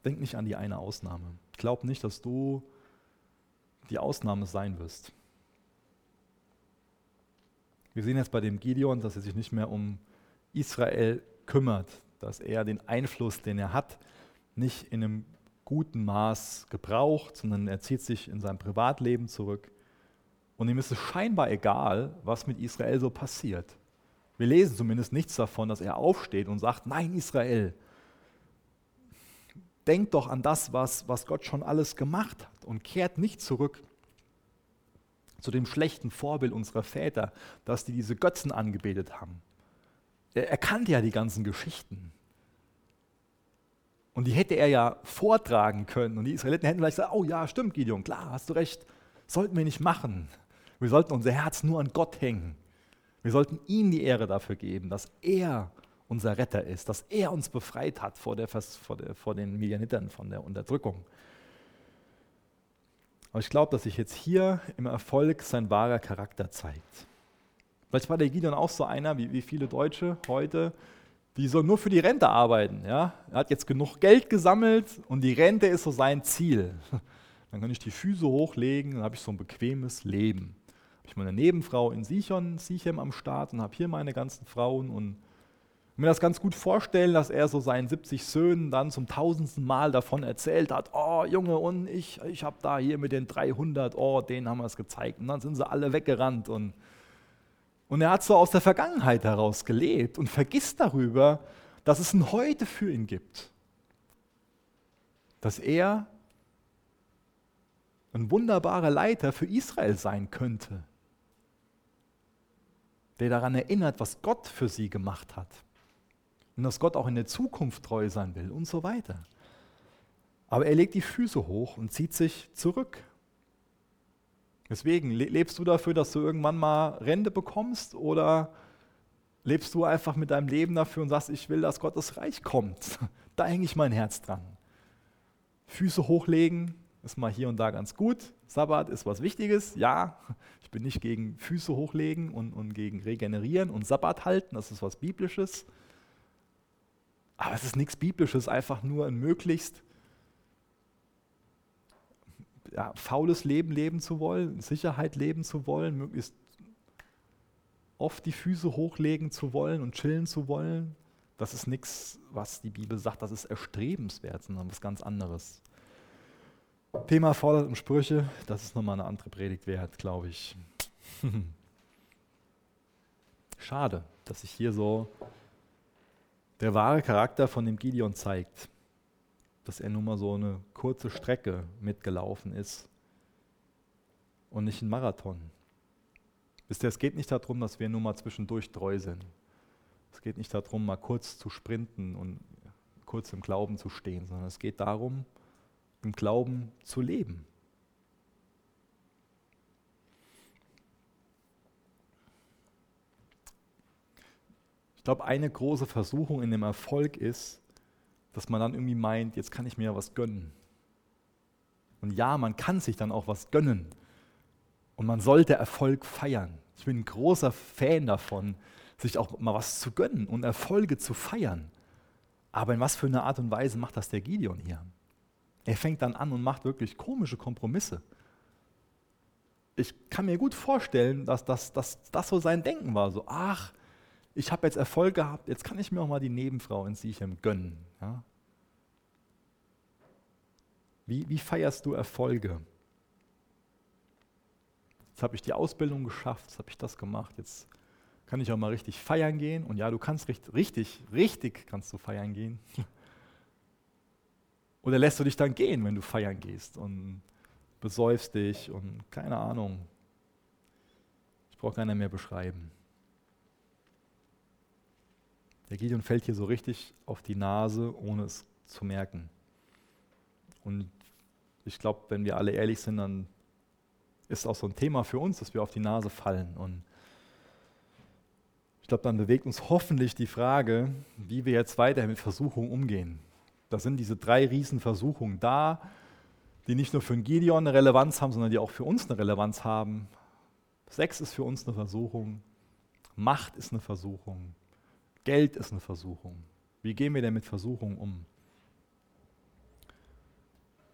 Denk nicht an die eine Ausnahme. Glaub nicht, dass du die Ausnahme sein wirst. Wir sehen jetzt bei dem Gideon, dass er sich nicht mehr um Israel kümmert, dass er den Einfluss, den er hat, nicht in einem guten Maß gebraucht, sondern er zieht sich in sein Privatleben zurück. Und ihm ist es scheinbar egal, was mit Israel so passiert. Wir lesen zumindest nichts davon, dass er aufsteht und sagt, nein Israel, denkt doch an das, was, was Gott schon alles gemacht hat und kehrt nicht zurück zu dem schlechten Vorbild unserer Väter, dass die diese Götzen angebetet haben. Er, er kannte ja die ganzen Geschichten. Und die hätte er ja vortragen können. Und die Israeliten hätten vielleicht gesagt, oh ja, stimmt, Gideon, klar, hast du recht, sollten wir nicht machen. Wir sollten unser Herz nur an Gott hängen. Wir sollten ihm die Ehre dafür geben, dass er unser Retter ist, dass er uns befreit hat vor, der, vor, der, vor den Medianitern von der Unterdrückung. Aber ich glaube, dass sich jetzt hier im Erfolg sein wahrer Charakter zeigt. Vielleicht war der Gideon auch so einer, wie, wie viele Deutsche heute, die so nur für die Rente arbeiten. Ja? Er hat jetzt genug Geld gesammelt und die Rente ist so sein Ziel. *laughs* Dann kann ich die Füße hochlegen, dann habe ich so ein bequemes Leben. Habe ich meine Nebenfrau in Sichon, Sichem am Start und habe hier meine ganzen Frauen und mir das ganz gut vorstellen, dass er so seinen 70 Söhnen dann zum tausendsten Mal davon erzählt hat, oh Junge, und ich, ich habe da hier mit den 300, oh, denen haben wir es gezeigt. Und dann sind sie alle weggerannt. Und, und er hat so aus der Vergangenheit heraus gelebt und vergisst darüber, dass es ein Heute für ihn gibt. Dass er ein wunderbarer Leiter für Israel sein könnte, der daran erinnert, was Gott für sie gemacht hat und dass Gott auch in der Zukunft treu sein will und so weiter. Aber er legt die Füße hoch und zieht sich zurück. Deswegen, lebst du dafür, dass du irgendwann mal Rente bekommst oder lebst du einfach mit deinem Leben dafür und sagst, ich will, dass Gottes Reich kommt? *laughs* Da hänge ich mein Herz dran. Füße hochlegen ist mal hier und da ganz gut. Sabbat ist was Wichtiges, ja. Ich bin nicht gegen Füße hochlegen und, und gegen regenerieren und Sabbat halten, das ist was Biblisches. Aber es ist nichts Biblisches, einfach nur ein möglichst ja, faules Leben leben zu wollen, Sicherheit leben zu wollen, möglichst oft die Füße hochlegen zu wollen und chillen zu wollen. Das ist nichts, was die Bibel sagt, das ist erstrebenswert, sondern was ganz anderes. Thema fordert und Sprüche, das ist nochmal eine andere Predigt wert, glaube ich. *laughs* Schade, dass ich hier so der wahre Charakter von dem Gideon zeigt, dass er nun mal so eine kurze Strecke mitgelaufen ist und nicht ein Marathon. Wisst ihr, es geht nicht darum, dass wir nur mal zwischendurch treu sind. Es geht nicht darum, mal kurz zu sprinten und kurz im Glauben zu stehen, sondern es geht darum, im Glauben zu leben. Ich glaube, eine große Versuchung in dem Erfolg ist, dass man dann irgendwie meint, jetzt kann ich mir was gönnen. Und ja, man kann sich dann auch was gönnen. Und man sollte Erfolg feiern. Ich bin ein großer Fan davon, sich auch mal was zu gönnen und Erfolge zu feiern. Aber in was für einer Art und Weise macht das der Gideon hier? Er fängt dann an und macht wirklich komische Kompromisse. Ich kann mir gut vorstellen, dass das, dass das so sein Denken war. So, ach, ich habe jetzt Erfolg gehabt, jetzt kann ich mir auch mal die Nebenfrau in Sichem gönnen. Ja? Wie, wie feierst du Erfolge? Jetzt habe ich die Ausbildung geschafft, jetzt habe ich das gemacht, jetzt kann ich auch mal richtig feiern gehen. Und ja, du kannst richtig, richtig, richtig kannst du feiern gehen. *laughs* Oder lässt du dich dann gehen, wenn du feiern gehst und besäufst dich und keine Ahnung. Ich brauche keiner mehr beschreiben. Der Gideon fällt hier so richtig auf die Nase, ohne es zu merken. Und ich glaube, wenn wir alle ehrlich sind, dann ist auch so ein Thema für uns, dass wir auf die Nase fallen. Und ich glaube, dann bewegt uns hoffentlich die Frage, wie wir jetzt weiter mit Versuchungen umgehen. Da sind diese drei Riesenversuchungen da, die nicht nur für den Gideon eine Relevanz haben, sondern die auch für uns eine Relevanz haben. Sex ist für uns eine Versuchung, Macht ist eine Versuchung, Geld ist eine Versuchung. Wie gehen wir denn mit Versuchungen um?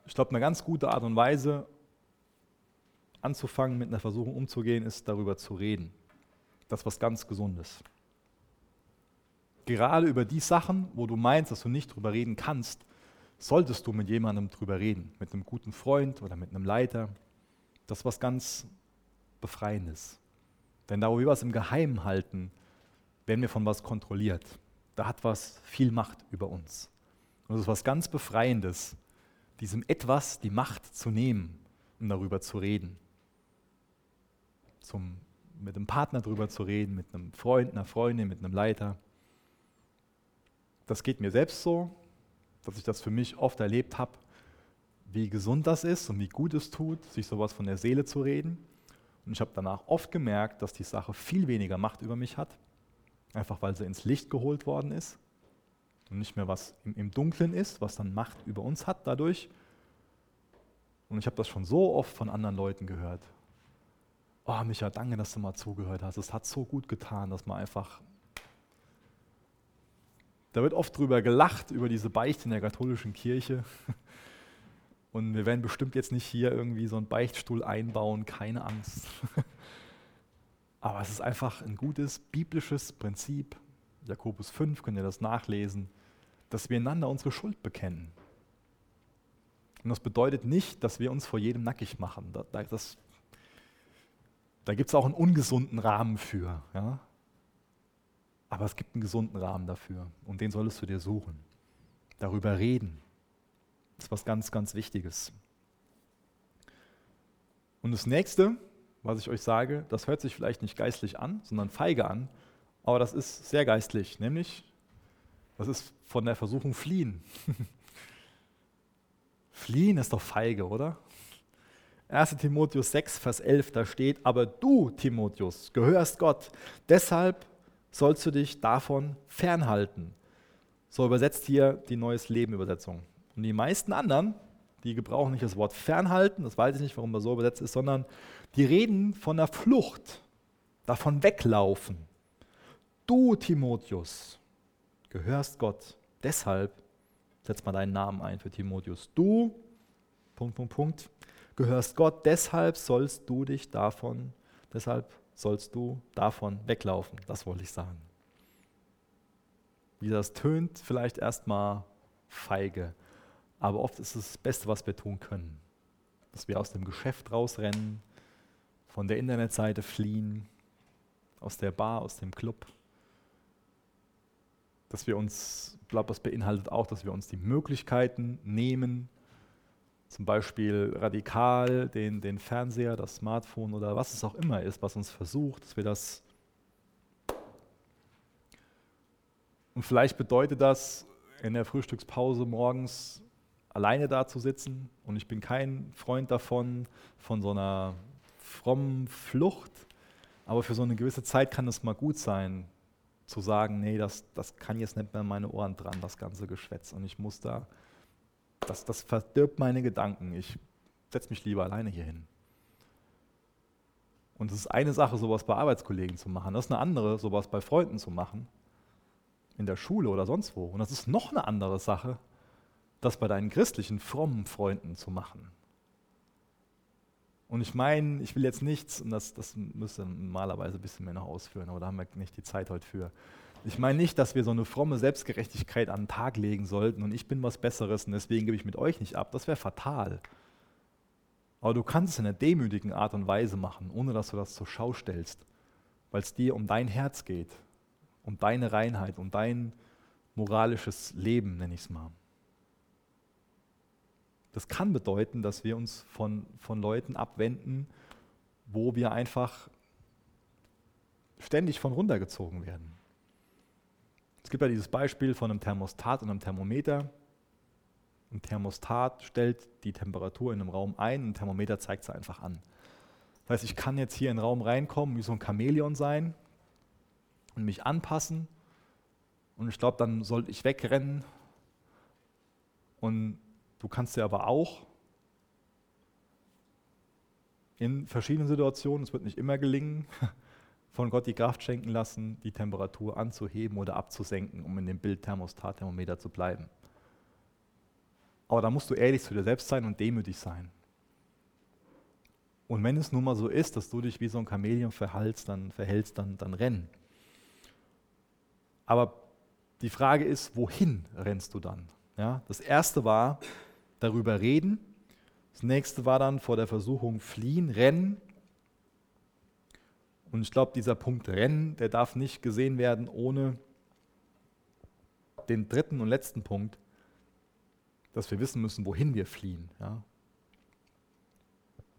Ich glaube, eine ganz gute Art und Weise, anzufangen, mit einer Versuchung umzugehen, ist darüber zu reden. Das ist was ganz Gesundes. Gerade über die Sachen, wo du meinst, dass du nicht drüber reden kannst, solltest du mit jemandem drüber reden. Mit einem guten Freund oder mit einem Leiter. Das ist was ganz Befreiendes. Denn da, wo wir was im Geheimen halten, werden wir von was kontrolliert. Da hat was viel Macht über uns. Und es ist was ganz Befreiendes, diesem etwas die Macht zu nehmen und darüber zu reden. Zum, mit einem Partner darüber zu reden, mit einem Freund, einer Freundin, mit einem Leiter. Das geht mir selbst so, dass ich das für mich oft erlebt habe, wie gesund das ist und wie gut es tut, sich sowas von der Seele zu reden. Und ich habe danach oft gemerkt, dass die Sache viel weniger Macht über mich hat einfach weil sie ins Licht geholt worden ist und nicht mehr was im, im Dunklen ist, was dann Macht über uns hat dadurch. Und ich habe das schon so oft von anderen Leuten gehört. Oh, Micha, danke, dass du mal zugehört hast. Es hat so gut getan, dass man einfach. Da wird oft drüber gelacht, über diese Beichte in der katholischen Kirche. *laughs* Und wir werden bestimmt jetzt nicht hier irgendwie so einen Beichtstuhl einbauen, keine Angst. *laughs* Aber es ist einfach ein gutes biblisches Prinzip. Jakobus 5 könnt ihr das nachlesen, dass wir einander unsere Schuld bekennen. Und das bedeutet nicht, dass wir uns vor jedem nackig machen. Da, das, da gibt es auch einen ungesunden Rahmen für. Ja? Aber es gibt einen gesunden Rahmen dafür und den solltest du dir suchen. Darüber reden. Das ist was ganz, ganz Wichtiges. Und das nächste, was ich euch sage, das hört sich vielleicht nicht geistlich an, sondern feige an, aber das ist sehr geistlich, nämlich das ist von der Versuchung fliehen. *laughs* fliehen ist doch feige, oder? 1 Timotheus 6, Vers 11, da steht, aber du, Timotheus, gehörst Gott, deshalb sollst du dich davon fernhalten. So übersetzt hier die Neues Leben Übersetzung. Und die meisten anderen, die gebrauchen nicht das Wort fernhalten, das weiß ich nicht, warum das so übersetzt ist, sondern die reden von der Flucht, davon weglaufen. Du, Timotheus, gehörst Gott. Deshalb setz mal deinen Namen ein für Timotheus. Du, Punkt, Punkt, Punkt, gehörst Gott. Deshalb sollst du dich davon, deshalb sollst du davon weglaufen. Das wollte ich sagen. Wie das tönt, vielleicht erstmal feige, aber oft ist es das Beste, was wir tun können. Dass wir aus dem Geschäft rausrennen, von der Internetseite fliehen, aus der Bar, aus dem Club. Dass wir uns, ich glaube, das beinhaltet auch, dass wir uns die Möglichkeiten nehmen, zum Beispiel radikal den, den Fernseher, das Smartphone oder was es auch immer ist, was uns versucht, dass wir das. Und vielleicht bedeutet das in der Frühstückspause morgens alleine da zu sitzen. Und ich bin kein Freund davon, von so einer frommen Flucht. Aber für so eine gewisse Zeit kann es mal gut sein, zu sagen, nee, das, das kann jetzt nicht mehr meine Ohren dran, das ganze Geschwätz. Und ich muss da, das, das verdirbt meine Gedanken. Ich setze mich lieber alleine hier hin. Und es ist eine Sache, sowas bei Arbeitskollegen zu machen. Das ist eine andere, sowas bei Freunden zu machen. In der Schule oder sonst wo. Und das ist noch eine andere Sache, das bei deinen christlichen, frommen Freunden zu machen. Und ich meine, ich will jetzt nichts, und das, das müsste normalerweise ein bisschen mehr noch ausführen, aber da haben wir nicht die Zeit heute für. Ich meine nicht, dass wir so eine fromme Selbstgerechtigkeit an den Tag legen sollten und ich bin was Besseres und deswegen gebe ich mit euch nicht ab. Das wäre fatal. Aber du kannst es in einer demütigen Art und Weise machen, ohne dass du das zur Schau stellst, weil es dir um dein Herz geht, um deine Reinheit, um dein moralisches Leben, nenne ich es mal. Das kann bedeuten, dass wir uns von, von Leuten abwenden, wo wir einfach ständig von runtergezogen werden. Es gibt ja dieses Beispiel von einem Thermostat und einem Thermometer. Ein Thermostat stellt die Temperatur in einem Raum ein, ein Thermometer zeigt sie einfach an. Das heißt, ich kann jetzt hier in den Raum reinkommen, wie so ein Chamäleon sein und mich anpassen. Und ich glaube, dann sollte ich wegrennen und Du kannst dir aber auch in verschiedenen Situationen, es wird nicht immer gelingen, *laughs* von Gott die Kraft schenken lassen, die Temperatur anzuheben oder abzusenken, um in dem Bild Thermostat-Thermometer zu bleiben. Aber da musst du ehrlich zu dir selbst sein und demütig sein. Und wenn es nun mal so ist, dass du dich wie so ein Chamäleon verhältst, dann verhältst, dann, dann renn. Aber die Frage ist, wohin rennst du dann? Ja, das erste war, darüber reden. Das nächste war dann vor der Versuchung fliehen, rennen. Und ich glaube, dieser Punkt Rennen, der darf nicht gesehen werden ohne den dritten und letzten Punkt, dass wir wissen müssen, wohin wir fliehen. Ja?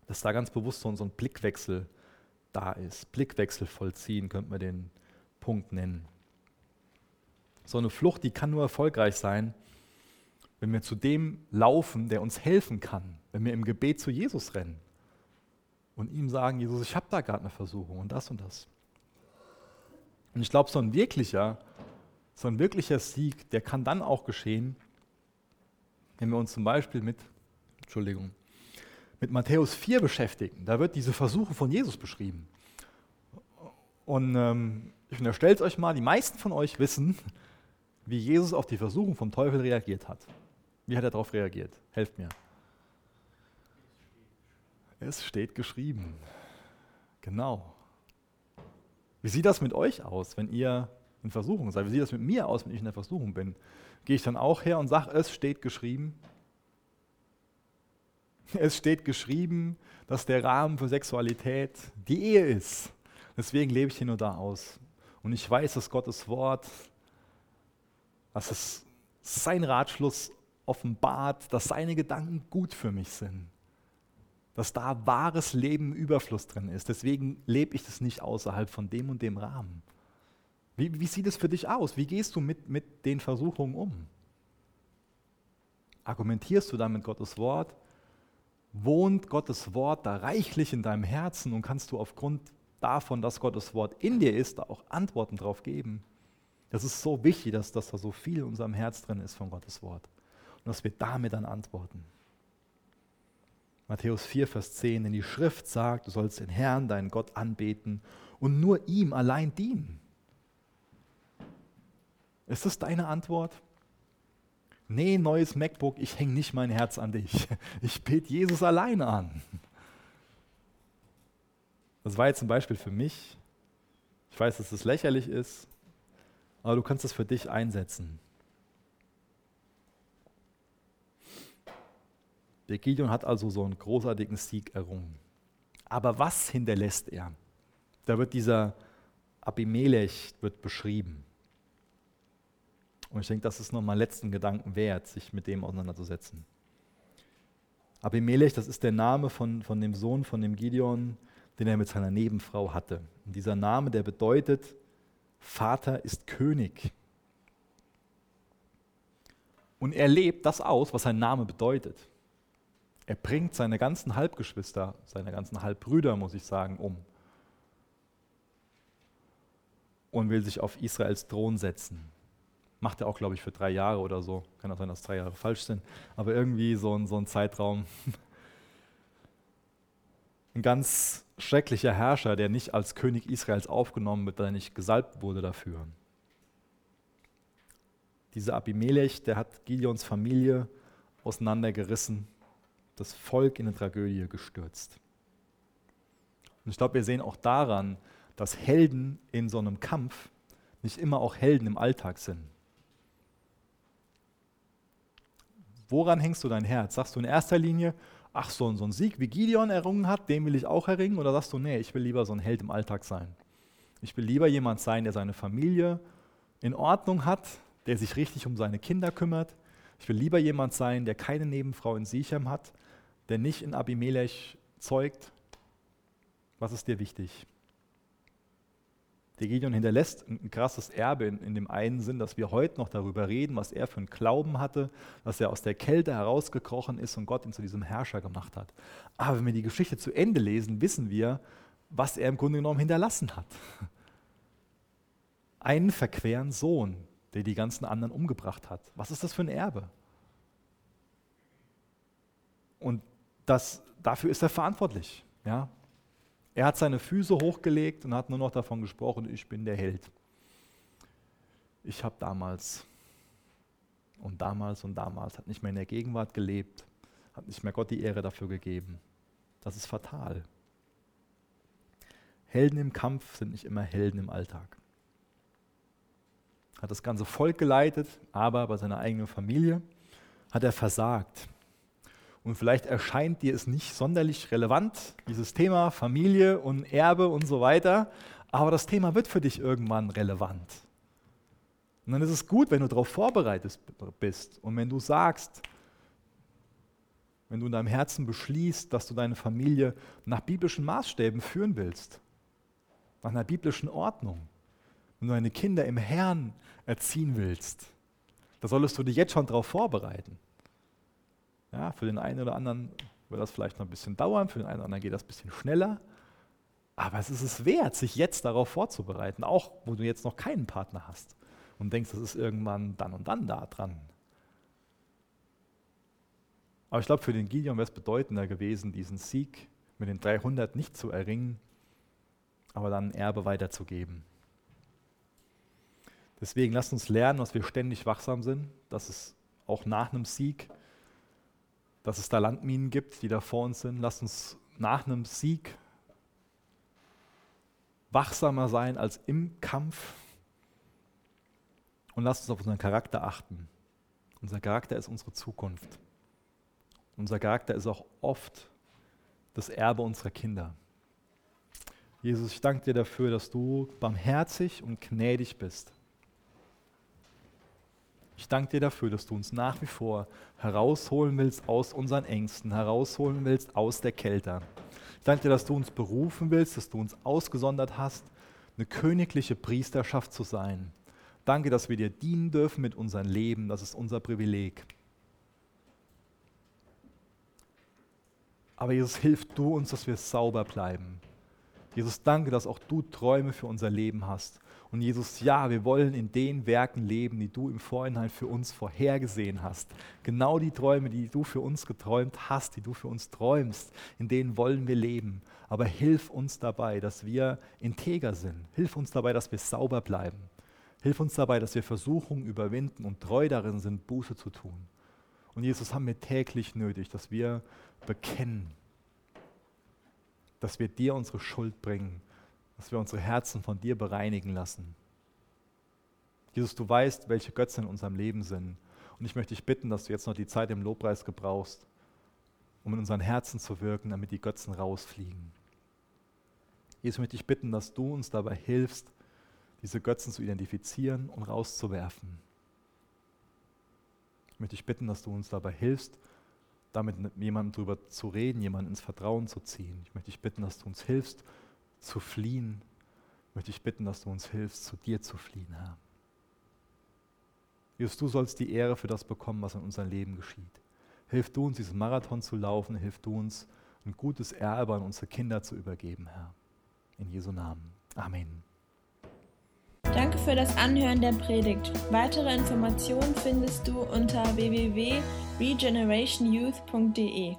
Dass da ganz bewusst so ein Blickwechsel da ist. Blickwechsel vollziehen, könnte man den Punkt nennen. So eine Flucht, die kann nur erfolgreich sein, wenn wir zu dem laufen, der uns helfen kann, wenn wir im Gebet zu Jesus rennen und ihm sagen, Jesus, ich habe da gerade eine Versuchung und das und das. Und ich glaube, so ein wirklicher, so ein wirklicher Sieg, der kann dann auch geschehen, wenn wir uns zum Beispiel mit, Entschuldigung, mit Matthäus 4 beschäftigen. Da wird diese Versuche von Jesus beschrieben. Und ähm, ich unterstelle es euch mal, die meisten von euch wissen, wie Jesus auf die Versuchung vom Teufel reagiert hat. Wie hat er darauf reagiert? Helft mir. Es steht geschrieben. Genau. Wie sieht das mit euch aus, wenn ihr in Versuchung seid? Wie sieht das mit mir aus, wenn ich in der Versuchung bin? Gehe ich dann auch her und sage, es steht geschrieben? Es steht geschrieben, dass der Rahmen für Sexualität die Ehe ist. Deswegen lebe ich hier nur da aus. Und ich weiß, dass Gottes Wort, dass es sein Ratschluss offenbart, dass seine Gedanken gut für mich sind. Dass da wahres Leben Überfluss drin ist. Deswegen lebe ich das nicht außerhalb von dem und dem Rahmen. Wie, wie sieht es für dich aus? Wie gehst du mit, mit den Versuchungen um? Argumentierst du da mit Gottes Wort? Wohnt Gottes Wort da reichlich in deinem Herzen und kannst du aufgrund davon, dass Gottes Wort in dir ist, da auch Antworten drauf geben? Das ist so wichtig, dass, dass da so viel in unserem Herz drin ist von Gottes Wort und dass wir damit dann antworten. Matthäus 4, Vers 10, denn die Schrift sagt, du sollst den Herrn, deinen Gott, anbeten und nur ihm allein dienen. Ist das deine Antwort? Nee, neues MacBook, ich hänge nicht mein Herz an dich. *laughs* Ich bete Jesus alleine an. Das war jetzt ein Beispiel für mich. Ich weiß, dass es lächerlich ist, aber du kannst es für dich einsetzen. Der Gideon hat also so einen großartigen Sieg errungen. Aber was hinterlässt er? Da wird dieser Abimelech wird beschrieben. Und ich denke, das ist nochmal letzten Gedanken wert, sich mit dem auseinanderzusetzen. Abimelech, das ist der Name von, von dem Sohn von dem Gideon, den er mit seiner Nebenfrau hatte. Und dieser Name, der bedeutet, Vater ist König. Und er lebt das aus, was sein Name bedeutet. Er bringt seine ganzen Halbgeschwister, seine ganzen Halbbrüder, muss ich sagen, um. Und will sich auf Israels Thron setzen. Macht er auch, glaube ich, für drei Jahre oder so. Kann auch sein, dass drei Jahre falsch sind. Aber irgendwie so ein, so ein Zeitraum. *laughs* Ein ganz schrecklicher Herrscher, der nicht als König Israels aufgenommen wird, weil er nicht gesalbt wurde dafür. Dieser Abimelech, der hat Gideons Familie auseinandergerissen das Volk in eine Tragödie gestürzt. Und ich glaube, wir sehen auch daran, dass Helden in so einem Kampf nicht immer auch Helden im Alltag sind. Woran hängst du dein Herz? Sagst du in erster Linie, ach, so, so ein Sieg wie Gideon errungen hat, den will ich auch erringen? Oder sagst du, nee, ich will lieber so ein Held im Alltag sein? Ich will lieber jemand sein, der seine Familie in Ordnung hat, der sich richtig um seine Kinder kümmert. Ich will lieber jemand sein, der keine Nebenfrau in Sichem hat, der nicht in Abimelech zeugt, was ist dir wichtig? Der Gideon hinterlässt ein krasses Erbe in, in, dem einen Sinn, dass wir heute noch darüber reden, was er für einen Glauben hatte, dass er aus der Kälte herausgekrochen ist und Gott ihn zu diesem Herrscher gemacht hat. Aber wenn wir die Geschichte zu Ende lesen, wissen wir, was er im Grunde genommen hinterlassen hat. *laughs* Einen verqueren Sohn, der die ganzen anderen umgebracht hat. Was ist das für ein Erbe? Und das, dafür ist er verantwortlich. Ja? Er hat seine Füße hochgelegt und hat nur noch davon gesprochen, ich bin der Held. Ich habe damals und damals und damals, hat nicht mehr in der Gegenwart gelebt, hat nicht mehr Gott die Ehre dafür gegeben. Das ist fatal. Helden im Kampf sind nicht immer Helden im Alltag. Hat das ganze Volk geleitet, aber bei seiner eigenen Familie hat er versagt. Und vielleicht erscheint dir es nicht sonderlich relevant, dieses Thema Familie und Erbe und so weiter, aber das Thema wird für dich irgendwann relevant. Und dann ist es gut, wenn du darauf vorbereitet bist und wenn du sagst, wenn du in deinem Herzen beschließt, dass du deine Familie nach biblischen Maßstäben führen willst, nach einer biblischen Ordnung, wenn du deine Kinder im Herrn erziehen willst, da solltest du dich jetzt schon darauf vorbereiten. Ja, für den einen oder anderen wird das vielleicht noch ein bisschen dauern, für den einen oder anderen geht das ein bisschen schneller. Aber es ist es wert, sich jetzt darauf vorzubereiten, auch wo du jetzt noch keinen Partner hast und denkst, das ist irgendwann dann und dann da dran. Aber ich glaube, für den Gideon wäre es bedeutender gewesen, diesen Sieg mit den 300 nicht zu erringen, aber dann ein Erbe weiterzugeben. Deswegen lasst uns lernen, dass wir ständig wachsam sind, dass es auch nach einem Sieg, dass es da Landminen gibt, die da vor uns sind. Lasst uns nach einem Sieg wachsamer sein als im Kampf. Und lasst uns auf unseren Charakter achten. Unser Charakter ist unsere Zukunft. Unser Charakter ist auch oft das Erbe unserer Kinder. Jesus, ich danke dir dafür, dass du barmherzig und gnädig bist. Ich danke dir dafür, dass du uns nach wie vor herausholen willst aus unseren Ängsten, herausholen willst aus der Kälte. Ich danke dir, dass du uns berufen willst, dass du uns ausgesondert hast, eine königliche Priesterschaft zu sein. Danke, dass wir dir dienen dürfen mit unserem Leben. Das ist unser Privileg. Aber Jesus, hilf du uns, dass wir sauber bleiben. Jesus, danke, dass auch du Träume für unser Leben hast. Und Jesus, ja, wir wollen in den Werken leben, die du im Vorhinein für uns vorhergesehen hast. Genau die Träume, die du für uns geträumt hast, die du für uns träumst, in denen wollen wir leben. Aber hilf uns dabei, dass wir integer sind. Hilf uns dabei, dass wir sauber bleiben. Hilf uns dabei, dass wir Versuchungen überwinden und treu darin sind, Buße zu tun. Und Jesus haben wir täglich nötig, dass wir bekennen, dass wir dir unsere Schuld bringen, dass wir unsere Herzen von dir bereinigen lassen. Jesus, du weißt, welche Götzen in unserem Leben sind. Und ich möchte dich bitten, dass du jetzt noch die Zeit im Lobpreis gebrauchst, um in unseren Herzen zu wirken, damit die Götzen rausfliegen. Jesus, ich möchte dich bitten, dass du uns dabei hilfst, diese Götzen zu identifizieren und rauszuwerfen. Ich möchte dich bitten, dass du uns dabei hilfst, damit mit jemandem darüber zu reden, jemanden ins Vertrauen zu ziehen. Ich möchte dich bitten, dass du uns hilfst, zu fliehen. Ich möchte dich bitten, dass du uns hilfst, zu dir zu fliehen, Herr. Jesus, du sollst die Ehre für das bekommen, was in unserem Leben geschieht. Hilf du uns, diesen Marathon zu laufen. Hilf du uns, ein gutes Erbe an unsere Kinder zu übergeben, Herr. In Jesu Namen. Amen. Danke für das Anhören der Predigt. Weitere Informationen findest du unter www.regenerationyouth.de.